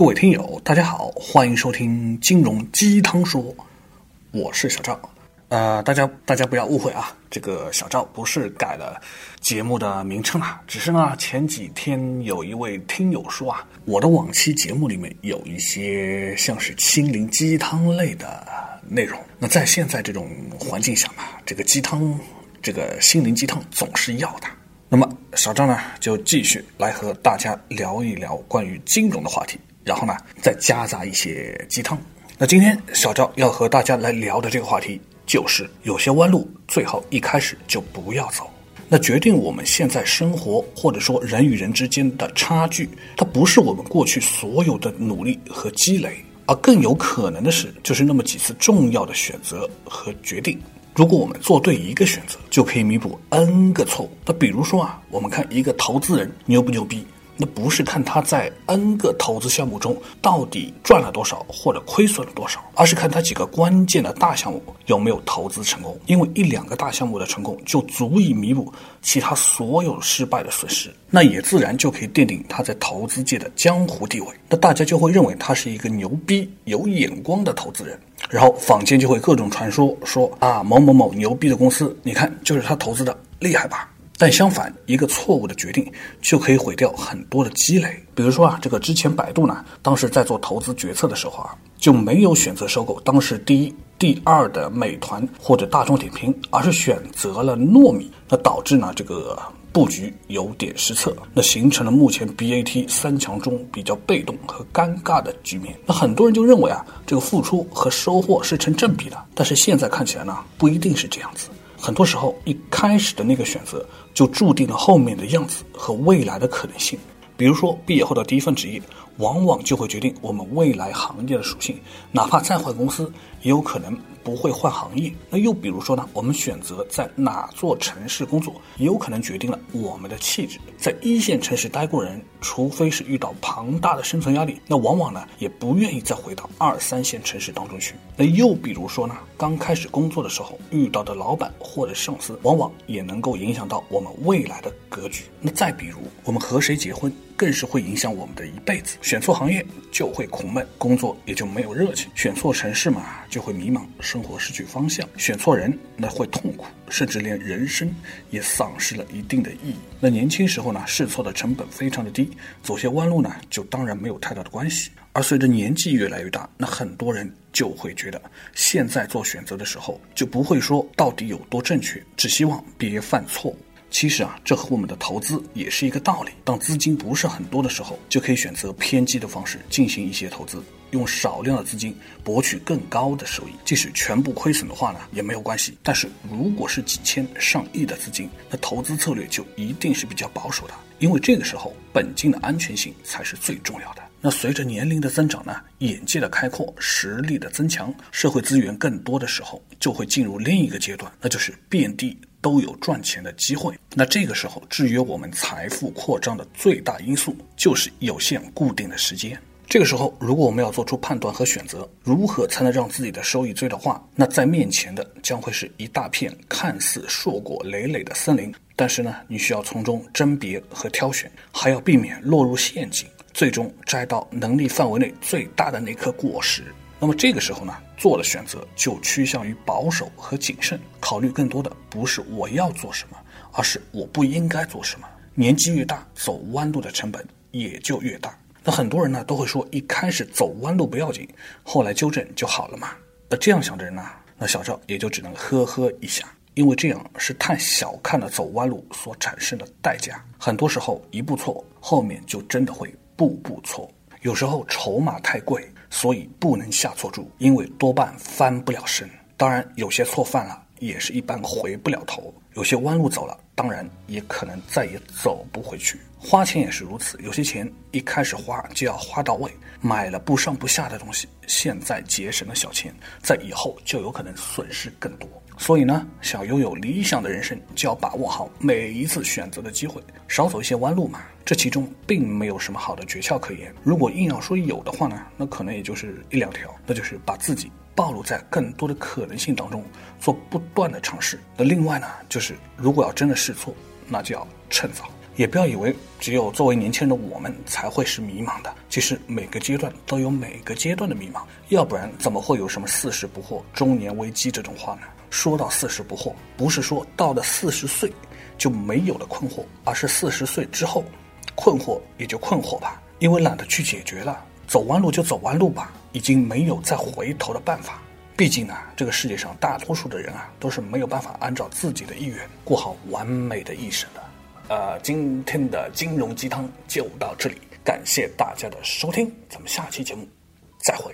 各位听友，大家好，欢迎收听金融鸡汤说，我是小赵。呃，大家大家不要误会啊，这个小赵不是改了节目的名称啊，只是呢前几天有一位听友说啊，我的往期节目里面有一些像是心灵鸡汤类的内容。那在现在这种环境下嘛，这个鸡汤，这个心灵鸡汤总是要的。那么小赵呢，就继续来和大家聊一聊关于金融的话题。然后呢，再夹杂一些鸡汤。那今天小赵要和大家来聊的这个话题，就是有些弯路最好一开始就不要走。那决定我们现在生活或者说人与人之间的差距，它不是我们过去所有的努力和积累，而更有可能的是，就是那么几次重要的选择和决定。如果我们做对一个选择，就可以弥补 N 个错误。那比如说啊，我们看一个投资人牛不牛逼？那不是看他在 N 个投资项目中到底赚了多少或者亏损了多少，而是看他几个关键的大项目有没有投资成功。因为一两个大项目的成功就足以弥补其他所有失败的损失，那也自然就可以奠定他在投资界的江湖地位。那大家就会认为他是一个牛逼、有眼光的投资人，然后坊间就会各种传说说啊某某某牛逼的公司，你看就是他投资的厉害吧。但相反，一个错误的决定就可以毁掉很多的积累。比如说啊，这个之前百度呢，当时在做投资决策的时候啊，就没有选择收购当时第一、第二的美团或者大众点评，而是选择了糯米，那导致呢这个布局有点失策，那形成了目前 BAT 三强中比较被动和尴尬的局面。那很多人就认为啊，这个付出和收获是成正比的，但是现在看起来呢，不一定是这样子。很多时候，一开始的那个选择就注定了后面的样子和未来的可能性。比如说，毕业后的第一份职业，往往就会决定我们未来行业的属性。哪怕再换公司，也有可能不会换行业。那又比如说呢，我们选择在哪座城市工作，也有可能决定了我们的气质。在一线城市待过人，除非是遇到庞大的生存压力，那往往呢也不愿意再回到二三线城市当中去。那又比如说呢，刚开始工作的时候遇到的老板或者上司，往往也能够影响到我们未来的格局。那再比如，我们和谁结婚？更是会影响我们的一辈子。选错行业就会苦闷，工作也就没有热情；选错城市嘛，就会迷茫，生活失去方向；选错人，那会痛苦，甚至连人生也丧失了一定的意义。那年轻时候呢，试错的成本非常的低，走些弯路呢，就当然没有太大的关系。而随着年纪越来越大，那很多人就会觉得，现在做选择的时候就不会说到底有多正确，只希望别犯错误。其实啊，这和我们的投资也是一个道理。当资金不是很多的时候，就可以选择偏激的方式进行一些投资，用少量的资金博取更高的收益。即使全部亏损的话呢，也没有关系。但是如果是几千上亿的资金，那投资策略就一定是比较保守的，因为这个时候本金的安全性才是最重要的。那随着年龄的增长呢，眼界的开阔，实力的增强，社会资源更多的时候，就会进入另一个阶段，那就是遍地。都有赚钱的机会。那这个时候，制约我们财富扩张的最大因素就是有限固定的时间。这个时候，如果我们要做出判断和选择，如何才能让自己的收益最大化？那在面前的将会是一大片看似硕果累累的森林，但是呢，你需要从中甄别和挑选，还要避免落入陷阱，最终摘到能力范围内最大的那颗果实。那么这个时候呢，做的选择就趋向于保守和谨慎，考虑更多的不是我要做什么，而是我不应该做什么。年纪越大，走弯路的成本也就越大。那很多人呢都会说，一开始走弯路不要紧，后来纠正就好了嘛。那这样想的人呢，那小赵也就只能呵呵一下，因为这样是太小看了走弯路所产生的代价。很多时候一步错，后面就真的会步步错。有时候筹码太贵。所以不能下错注，因为多半翻不了身。当然，有些错犯了，也是一般回不了头；有些弯路走了，当然也可能再也走不回去。花钱也是如此，有些钱一开始花就要花到位，买了不上不下的东西，现在节省了小钱，在以后就有可能损失更多。所以呢，想拥有理想的人生，就要把握好每一次选择的机会，少走一些弯路嘛。这其中并没有什么好的诀窍可言。如果硬要说有的话呢，那可能也就是一两条，那就是把自己暴露在更多的可能性当中，做不断的尝试。那另外呢，就是如果要真的试错，那就要趁早。也不要以为只有作为年轻人的我们才会是迷茫的。其实每个阶段都有每个阶段的迷茫，要不然怎么会有什么四十不惑、中年危机这种话呢？说到四十不惑，不是说到了四十岁就没有了困惑，而是四十岁之后，困惑也就困惑吧，因为懒得去解决了，走弯路就走弯路吧，已经没有再回头的办法。毕竟呢，这个世界上大多数的人啊，都是没有办法按照自己的意愿过好完美的一生的。呃，今天的金融鸡汤就到这里，感谢大家的收听，咱们下期节目再会。